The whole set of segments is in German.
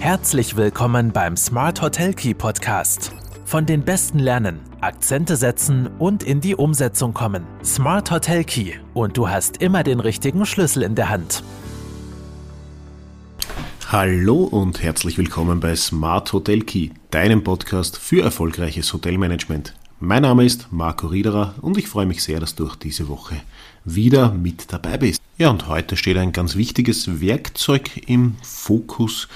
Herzlich willkommen beim Smart Hotel Key Podcast. Von den Besten lernen, Akzente setzen und in die Umsetzung kommen. Smart Hotel Key und du hast immer den richtigen Schlüssel in der Hand. Hallo und herzlich willkommen bei Smart Hotel Key, deinem Podcast für erfolgreiches Hotelmanagement. Mein Name ist Marco Riederer und ich freue mich sehr, dass du auch diese Woche wieder mit dabei bist. Ja, und heute steht ein ganz wichtiges Werkzeug im Fokus,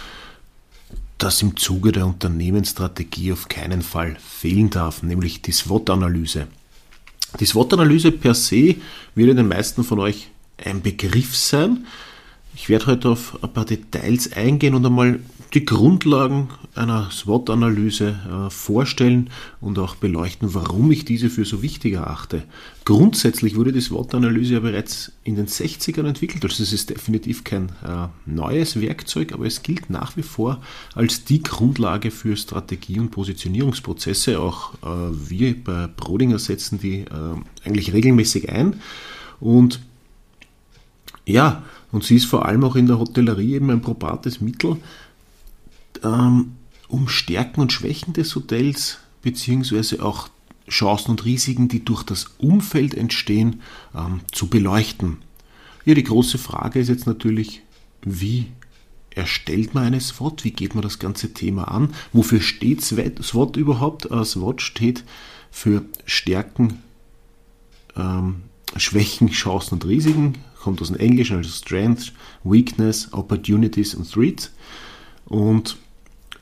das im Zuge der Unternehmensstrategie auf keinen Fall fehlen darf, nämlich die SWOT-Analyse. Die SWOT-Analyse per se wird den meisten von euch ein Begriff sein. Ich werde heute auf ein paar Details eingehen und einmal die Grundlagen einer SWOT-Analyse äh, vorstellen und auch beleuchten, warum ich diese für so wichtig erachte. Grundsätzlich wurde die SWOT-Analyse ja bereits in den 60ern entwickelt, also es ist definitiv kein äh, neues Werkzeug, aber es gilt nach wie vor als die Grundlage für Strategie- und Positionierungsprozesse. Auch äh, wir bei Brodinger setzen die eigentlich regelmäßig ein und ja, und sie ist vor allem auch in der Hotellerie eben ein probates Mittel, ähm, um Stärken und Schwächen des Hotels beziehungsweise auch Chancen und Risiken, die durch das Umfeld entstehen, ähm, zu beleuchten. Ja, die große Frage ist jetzt natürlich, wie erstellt man eine SWOT? Wie geht man das ganze Thema an? Wofür steht SWOT überhaupt? Äh, SWOT steht für Stärken, ähm, Schwächen, Chancen und Risiken kommt aus dem Englischen, also Strength, Weakness, Opportunities und Threats. Und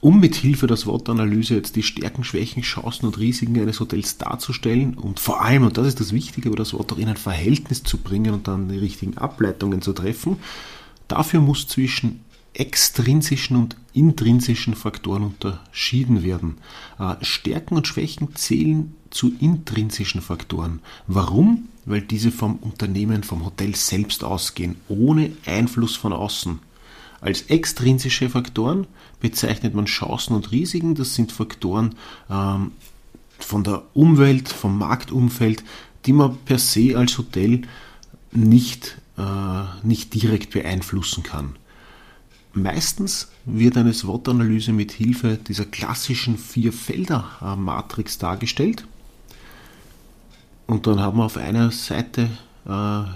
um mit Hilfe der SWOT-Analyse jetzt die Stärken, Schwächen, Chancen und Risiken eines Hotels darzustellen und vor allem, und das ist das Wichtige, das SWOT auch in ein Verhältnis zu bringen und dann die richtigen Ableitungen zu treffen, dafür muss zwischen extrinsischen und intrinsischen Faktoren unterschieden werden. Äh, Stärken und Schwächen zählen zu intrinsischen Faktoren. Warum? Weil diese vom Unternehmen, vom Hotel selbst ausgehen, ohne Einfluss von außen. Als extrinsische Faktoren bezeichnet man Chancen und Risiken. Das sind Faktoren ähm, von der Umwelt, vom Marktumfeld, die man per se als Hotel nicht, äh, nicht direkt beeinflussen kann. Meistens wird eine SWOT-Analyse mit Hilfe dieser klassischen Vier-Felder-Matrix dargestellt. Und dann haben wir auf einer Seite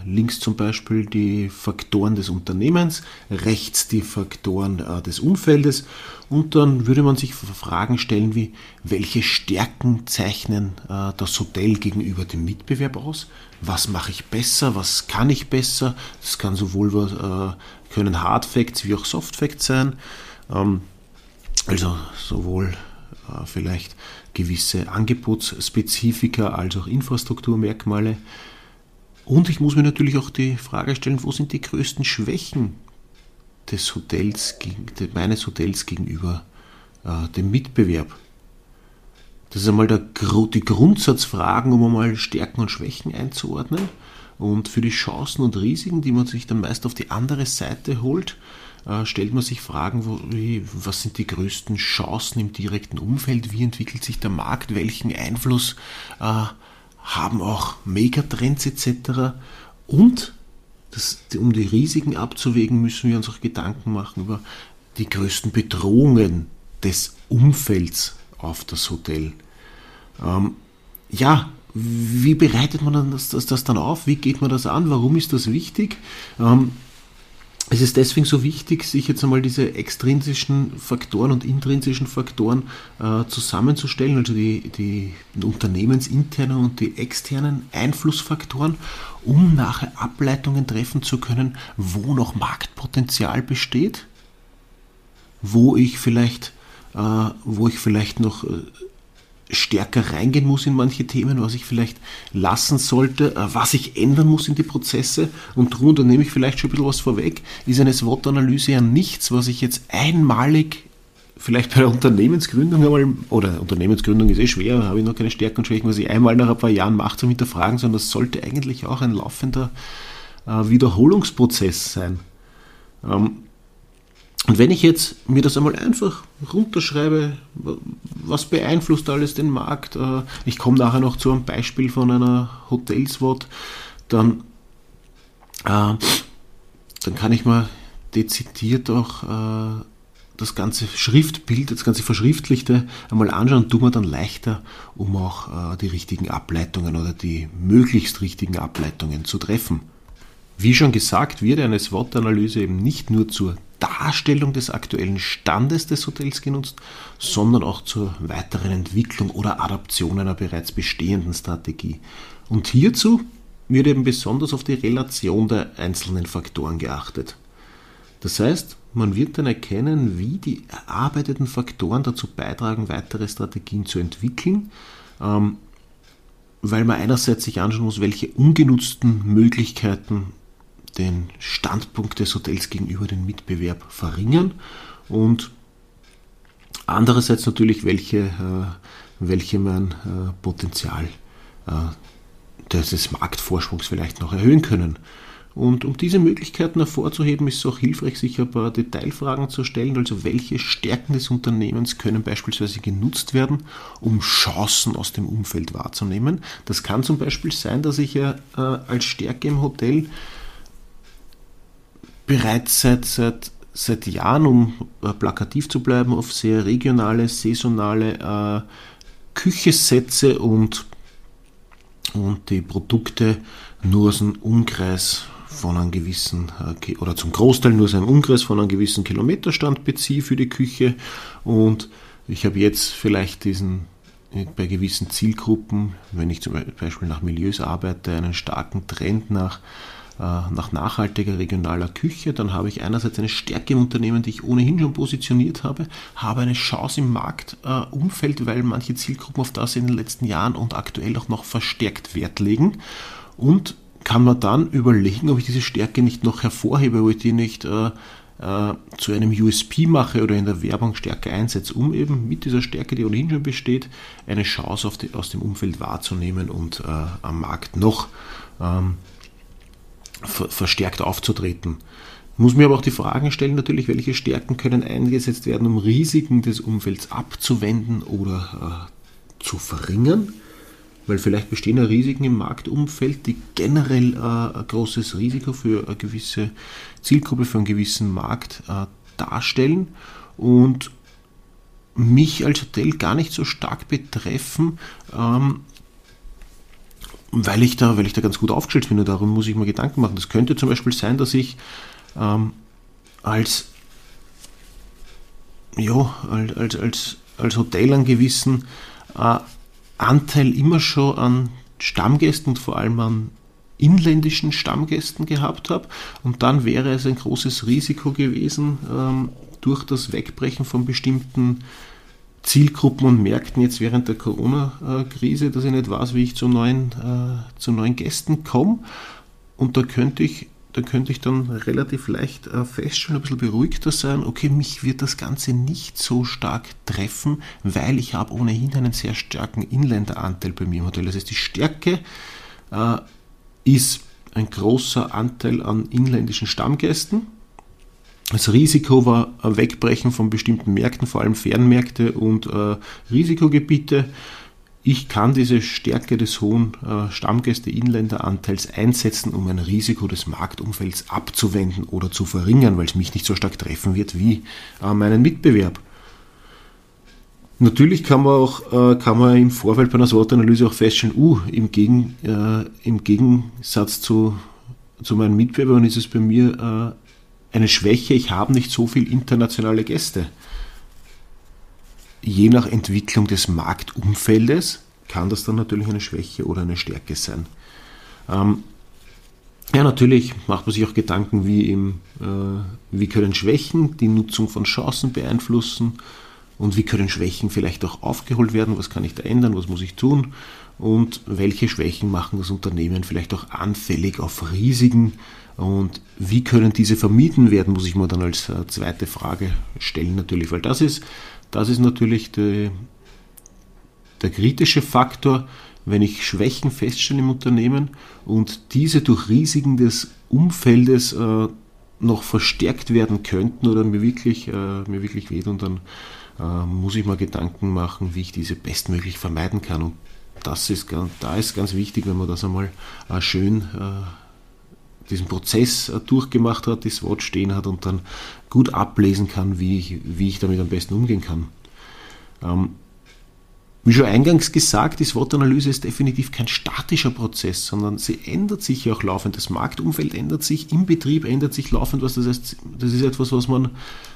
links zum Beispiel die Faktoren des Unternehmens, rechts die Faktoren äh, des Umfeldes und dann würde man sich Fragen stellen wie, welche Stärken zeichnen äh, das Hotel gegenüber dem Mitbewerb aus? Was mache ich besser? Was kann ich besser? Das kann sowohl können Hard Facts wie auch Soft Facts sein. Ähm, also sowohl vielleicht gewisse Angebotsspezifika als auch Infrastrukturmerkmale. Und ich muss mir natürlich auch die Frage stellen, wo sind die größten Schwächen des Hotels, meines Hotels gegenüber äh, dem Mitbewerb? Das ist einmal der, die Grundsatzfragen, um einmal Stärken und Schwächen einzuordnen. Und für die Chancen und Risiken, die man sich dann meist auf die andere Seite holt, äh, stellt man sich Fragen, wo, wie, was sind die größten Chancen im direkten Umfeld, wie entwickelt sich der Markt, welchen Einfluss äh, haben auch Megatrends etc. Und das, um die Risiken abzuwägen, müssen wir uns auch Gedanken machen über die größten Bedrohungen des Umfelds auf das Hotel. Ähm, ja, wie bereitet man das, das, das, dann auf? Wie geht man das an? Warum ist das wichtig? Ähm, es ist deswegen so wichtig, sich jetzt einmal diese extrinsischen Faktoren und intrinsischen Faktoren äh, zusammenzustellen, also die, die unternehmensinternen und die externen Einflussfaktoren, um nachher Ableitungen treffen zu können, wo noch Marktpotenzial besteht, wo ich vielleicht, äh, wo ich vielleicht noch äh, stärker reingehen muss in manche Themen, was ich vielleicht lassen sollte, äh, was ich ändern muss in die Prozesse. Und darum, da nehme ich vielleicht schon ein bisschen was vorweg, ist eine SWOT-Analyse ja nichts, was ich jetzt einmalig vielleicht bei der Unternehmensgründung einmal, oder Unternehmensgründung ist eh schwer, habe ich noch keine Stärken und Schwächen, was ich einmal nach ein paar Jahren mache zum Hinterfragen, sondern das sollte eigentlich auch ein laufender äh, Wiederholungsprozess sein. Und wenn ich jetzt mir das einmal einfach runterschreibe, was beeinflusst alles den Markt, äh, ich komme nachher noch zu einem Beispiel von einer Hotelswot, dann, äh, dann kann ich mal dezidiert auch äh, das ganze Schriftbild, das ganze Verschriftlichte einmal anschauen, tut man dann leichter, um auch die richtigen Ableitungen oder die möglichst richtigen Ableitungen zu treffen. Wie schon gesagt, wird eine SWOT-Analyse eben nicht nur zur Darstellung des aktuellen Standes des Hotels genutzt, sondern auch zur weiteren Entwicklung oder Adaption einer bereits bestehenden Strategie. Und hierzu wird eben besonders auf die Relation der einzelnen Faktoren geachtet. Das heißt, man wird dann erkennen, wie die erarbeiteten Faktoren dazu beitragen, weitere Strategien zu entwickeln, ähm, weil man einerseits sich anschauen muss, welche ungenutzten Möglichkeiten den Standpunkt des Hotels gegenüber dem Mitbewerb verringern und andererseits natürlich, welche, äh, welche man äh, Potenzial äh, des Marktvorsprungs vielleicht noch erhöhen können. Und um diese Möglichkeiten hervorzuheben, ist es auch hilfreich, sich ein paar Detailfragen zu stellen. Also welche Stärken des Unternehmens können beispielsweise genutzt werden, um Chancen aus dem Umfeld wahrzunehmen. Das kann zum Beispiel sein, dass ich ja äh, als Stärke im Hotel bereits seit, seit, seit Jahren, um äh, plakativ zu bleiben, auf sehr regionale, saisonale äh, Küche setze und, und die Produkte nur aus einem Umkreis von einem gewissen, äh, oder zum Großteil nur seinen Umkreis von einem gewissen Kilometerstand beziehe für die Küche. Und ich habe jetzt vielleicht diesen äh, bei gewissen Zielgruppen, wenn ich zum Beispiel nach Milieus arbeite, einen starken Trend nach, nach nachhaltiger regionaler Küche, dann habe ich einerseits eine Stärke im Unternehmen, die ich ohnehin schon positioniert habe, habe eine Chance im Marktumfeld, weil manche Zielgruppen auf das in den letzten Jahren und aktuell auch noch verstärkt Wert legen. Und kann man dann überlegen, ob ich diese Stärke nicht noch hervorhebe, ob ich die nicht äh, äh, zu einem USP mache oder in der Werbung stärker einsetze, um eben mit dieser Stärke, die ohnehin schon besteht, eine Chance die, aus dem Umfeld wahrzunehmen und äh, am Markt noch ähm, ver verstärkt aufzutreten. Muss mir aber auch die Fragen stellen, natürlich, welche Stärken können eingesetzt werden, um Risiken des Umfelds abzuwenden oder äh, zu verringern weil vielleicht bestehen ja Risiken im Marktumfeld, die generell äh, ein großes Risiko für eine gewisse Zielgruppe, für einen gewissen Markt äh, darstellen und mich als Hotel gar nicht so stark betreffen, ähm, weil, ich da, weil ich da ganz gut aufgestellt bin und darum muss ich mir Gedanken machen. Das könnte zum Beispiel sein, dass ich ähm, als, ja, als, als, als Hotel einen gewissen äh, Anteil immer schon an Stammgästen und vor allem an inländischen Stammgästen gehabt habe. Und dann wäre es ein großes Risiko gewesen, ähm, durch das Wegbrechen von bestimmten Zielgruppen und Märkten jetzt während der Corona-Krise, dass ich nicht weiß, wie ich zu neuen, äh, zu neuen Gästen komme. Und da könnte ich da könnte ich dann relativ leicht äh, feststellen, ein bisschen beruhigter sein, okay, mich wird das Ganze nicht so stark treffen, weil ich habe ohnehin einen sehr starken Inländeranteil bei mir im Hotel. Das heißt, die Stärke äh, ist ein großer Anteil an inländischen Stammgästen. Das Risiko war Wegbrechen von bestimmten Märkten, vor allem Fernmärkte und äh, Risikogebiete ich kann diese Stärke des hohen äh, Stammgäste-Inländeranteils einsetzen, um ein Risiko des Marktumfelds abzuwenden oder zu verringern, weil es mich nicht so stark treffen wird wie äh, meinen Mitbewerb. Natürlich kann man auch äh, kann man im Vorfeld bei einer SWOT-Analyse auch feststellen, uh, im, Gegen, äh, im Gegensatz zu, zu meinen Mitbewerbern ist es bei mir äh, eine Schwäche, ich habe nicht so viele internationale Gäste. Je nach Entwicklung des Marktumfeldes kann das dann natürlich eine Schwäche oder eine Stärke sein. Ähm, ja, natürlich macht man sich auch Gedanken, wie, im, äh, wie können Schwächen die Nutzung von Chancen beeinflussen und wie können Schwächen vielleicht auch aufgeholt werden, was kann ich da ändern, was muss ich tun? Und welche Schwächen machen das Unternehmen vielleicht auch anfällig auf Risiken und wie können diese vermieden werden, muss ich mir dann als äh, zweite Frage stellen natürlich, weil das ist das ist natürlich die, der kritische Faktor, wenn ich Schwächen feststelle im Unternehmen und diese durch Risiken des Umfeldes äh, noch verstärkt werden könnten oder mir wirklich, äh, mir wirklich wehtun, dann äh, muss ich mal Gedanken machen, wie ich diese bestmöglich vermeiden kann. Und das ist, da ist ganz wichtig, wenn man das einmal äh, schön äh, diesen Prozess äh, durchgemacht hat, die SWOT stehen hat und dann gut ablesen kann, wie ich, wie ich damit am besten umgehen kann. Ähm, wie schon eingangs gesagt, die SWOT-Analyse ist definitiv kein statischer Prozess, sondern sie ändert sich ja auch laufend. Das Marktumfeld ändert sich, im Betrieb ändert sich laufend was. Das heißt, das ist etwas, was man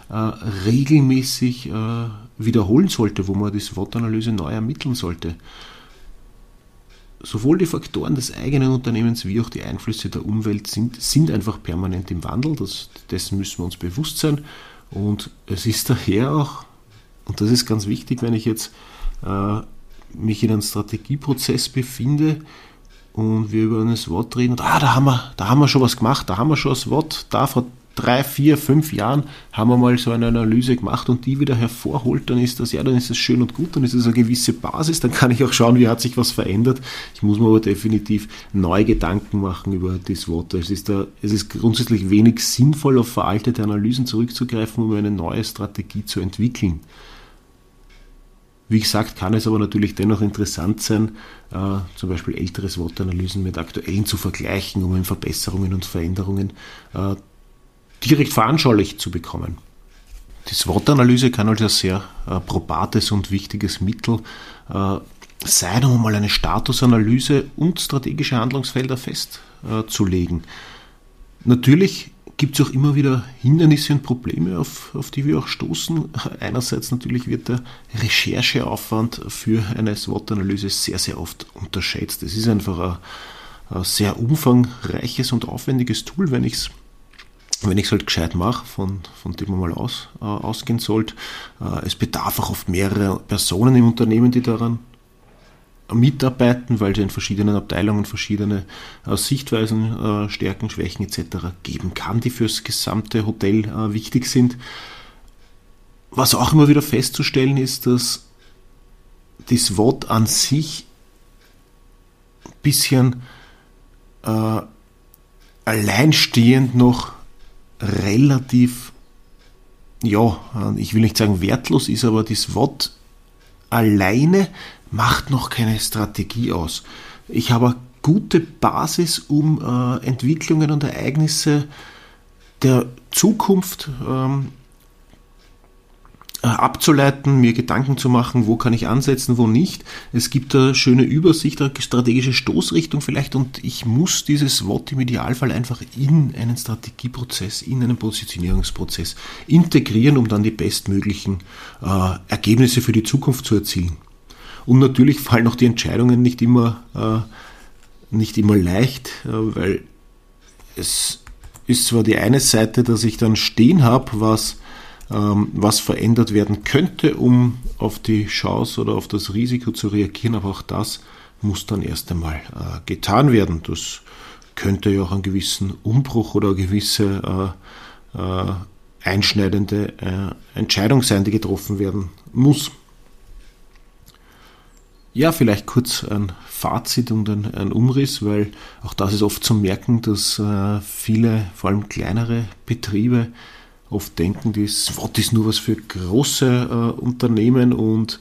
äh, regelmäßig äh, wiederholen sollte, wo man die SWOT-Analyse neu ermitteln sollte. Sowohl die Faktoren des eigenen Unternehmens wie auch die Einflüsse der Umwelt sind, sind einfach permanent im Wandel. Das, dessen müssen wir uns bewusst sein. Und es ist daher auch, und das ist ganz wichtig, wenn ich jetzt äh, mich in einem Strategieprozess befinde und wir über ein SWOT reden und ah, da haben wir, da haben wir schon was gemacht, da haben wir schon ein SWOT, da drei, vier, fünf Jahren haben wir mal so eine Analyse gemacht und die wieder hervorholt, dann ist das, ja, dann ist das schön und gut, dann ist das eine gewisse Basis, dann kann ich auch schauen, wie hat sich was verändert. Ich muss mir aber definitiv neue Gedanken machen über die SWOT. Es ist, da, es ist grundsätzlich wenig sinnvoll, auf veraltete Analysen zurückzugreifen, um eine neue Strategie zu entwickeln. Wie gesagt, kann es aber natürlich dennoch interessant sein, äh, zum Beispiel ältere SWOT-Analysen mit aktuellen zu vergleichen, um Verbesserungen und Veränderungen äh, direkt veranschaulicht zu bekommen. Die SWOT-Analyse kann also ein sehr äh, probates und wichtiges Mittel äh, sein, um mal eine Statusanalyse und strategische Handlungsfelder festzulegen. Natürlich gibt es auch immer wieder Hindernisse und Probleme, auf, auf die wir auch stoßen. Einerseits natürlich wird der Rechercheaufwand für eine SWOT-Analyse sehr, sehr oft unterschätzt. Es ist einfach ein, ein sehr umfangreiches und aufwendiges Tool, wenn ich es wenn ich es halt gescheit mache, von, von dem man mal aus, äh, ausgehen sollte. Äh, es bedarf auch oft mehrerer Personen im Unternehmen, die daran mitarbeiten, weil es in verschiedenen Abteilungen verschiedene äh, Sichtweisen, äh, Stärken, Schwächen etc. geben kann, die fürs gesamte Hotel äh, wichtig sind. Was auch immer wieder festzustellen ist, dass das Wort an sich ein bisschen äh, alleinstehend noch relativ, ja, ich will nicht sagen wertlos ist, aber das Wort alleine macht noch keine Strategie aus. Ich habe eine gute Basis, um äh, Entwicklungen und Ereignisse der Zukunft ähm, äh, abzuleiten, mir Gedanken zu machen, wo kann ich ansetzen, wo nicht. Es gibt eine schöne Übersicht, eine strategische Stoßrichtung vielleicht und ich muss dieses Wort im Idealfall einfach in einen Strategieprozess, in einen Positionierungsprozess integrieren, um dann die bestmöglichen äh, Ergebnisse für die Zukunft zu erzielen. Und natürlich fallen auch die Entscheidungen nicht immer, äh, nicht immer leicht, äh, weil es ist zwar die eine Seite, dass ich dann stehen habe, was was verändert werden könnte, um auf die Chance oder auf das Risiko zu reagieren. Aber auch das muss dann erst einmal äh, getan werden. Das könnte ja auch einen gewissen Umbruch oder eine gewisse äh, äh, einschneidende Entscheidung sein, die getroffen werden muss. Ja, vielleicht kurz ein Fazit und ein, ein, Umriss, weil auch das ist oft zu merken, dass äh, viele, vor allem kleinere Betriebe, oft denken, die SWOT ist nur was für große äh, Unternehmen und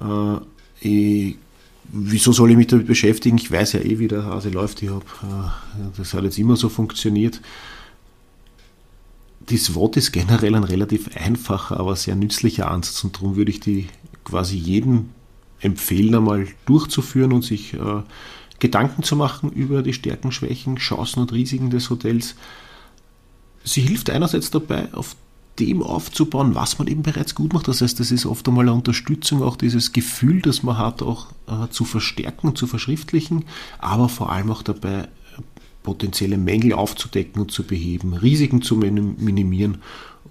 äh, ich, wieso soll ich mich damit beschäftigen? Ich weiß ja eh, wie der Hase läuft. Ich hab, äh, das hat jetzt immer so funktioniert. Die SWOT ist generell ein relativ einfacher, aber sehr nützlicher Ansatz und darum würde ich die quasi jedem empfehlen, einmal durchzuführen und sich äh, Gedanken zu machen über die Stärken, Schwächen, Chancen und Risiken des Hotels Sie hilft einerseits dabei, auf dem aufzubauen, was man eben bereits gut macht. Das heißt, das ist oft einmal eine Unterstützung, auch dieses Gefühl, das man hat, auch äh, zu verstärken zu verschriftlichen, aber vor allem auch dabei, potenzielle Mängel aufzudecken und zu beheben, Risiken zu minimieren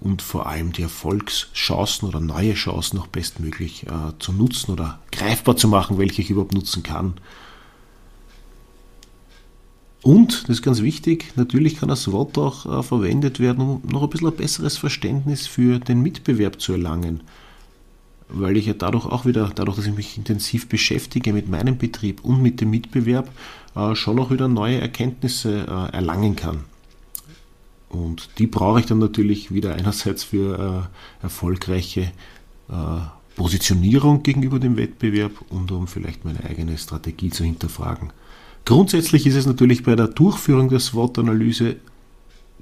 und vor allem die Erfolgschancen oder neue Chancen noch bestmöglich äh, zu nutzen oder greifbar zu machen, welche ich überhaupt nutzen kann. Und, das ist ganz wichtig, natürlich kann das Wort auch äh, verwendet werden, um noch ein bisschen ein besseres Verständnis für den Mitbewerb zu erlangen. Weil ich ja dadurch auch wieder, dadurch, dass ich mich intensiv beschäftige mit meinem Betrieb und mit dem Mitbewerb, äh, schon auch wieder neue Erkenntnisse äh, erlangen kann. Und die brauche ich dann natürlich wieder einerseits für äh, erfolgreiche äh, Positionierung gegenüber dem Wettbewerb und um vielleicht meine eigene Strategie zu hinterfragen. Grundsätzlich ist es natürlich bei der Durchführung der SWOT-Analyse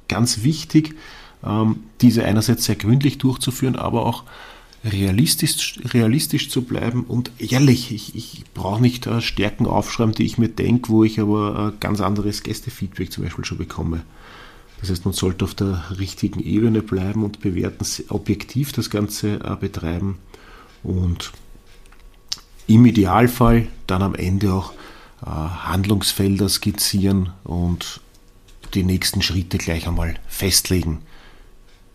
ganz wichtig, ähm, diese einerseits sehr gründlich durchzuführen, aber auch realistisch, realistisch zu bleiben und ehrlich. Ich, ich brauche nicht äh, Stärken aufschreiben, die ich mir denke, wo ich aber äh, ganz anderes Gästefeedback zum Beispiel schon bekomme. Das heißt, man sollte auf der richtigen Ebene bleiben und bewerten, objektiv das Ganze äh, betreiben und im Idealfall dann am Ende auch Handlungsfelder skizzieren und die nächsten Schritte gleich einmal festlegen.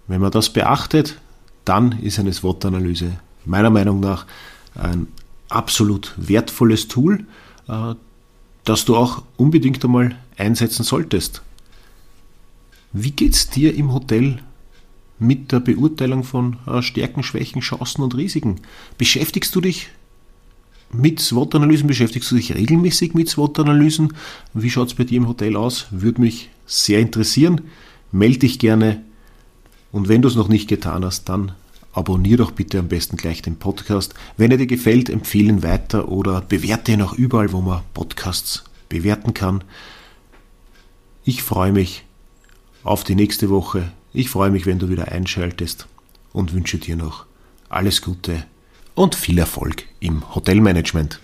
Wenn man das beachtet, dann ist eine SWOT-Analyse meiner Meinung nach ein absolut wertvolles Tool, äh, das du auch unbedingt einmal einsetzen solltest. Wie geht es dir im Hotel mit der Beurteilung von äh, Stärken, Schwächen, Chancen und Risiken? Beschäftigst du dich mit SWOT-Analysen? Beschäftigst du dich regelmäßig mit SWOT-Analysen? Wie schaut es bei dir im Hotel aus? Würde mich sehr interessieren. Melde dich gerne. Und wenn du es noch nicht getan hast, dann abonniere doch bitte am besten gleich den Podcast. Wenn er dir gefällt, empfehle ihn weiter oder bewerte ihn auch überall, wo man Podcasts bewerten kann. Ich freue mich auf die nächste Woche. Ich freue mich, wenn du wieder einschaltest und wünsche dir noch alles Gute und viel Erfolg im Hotelmanagement.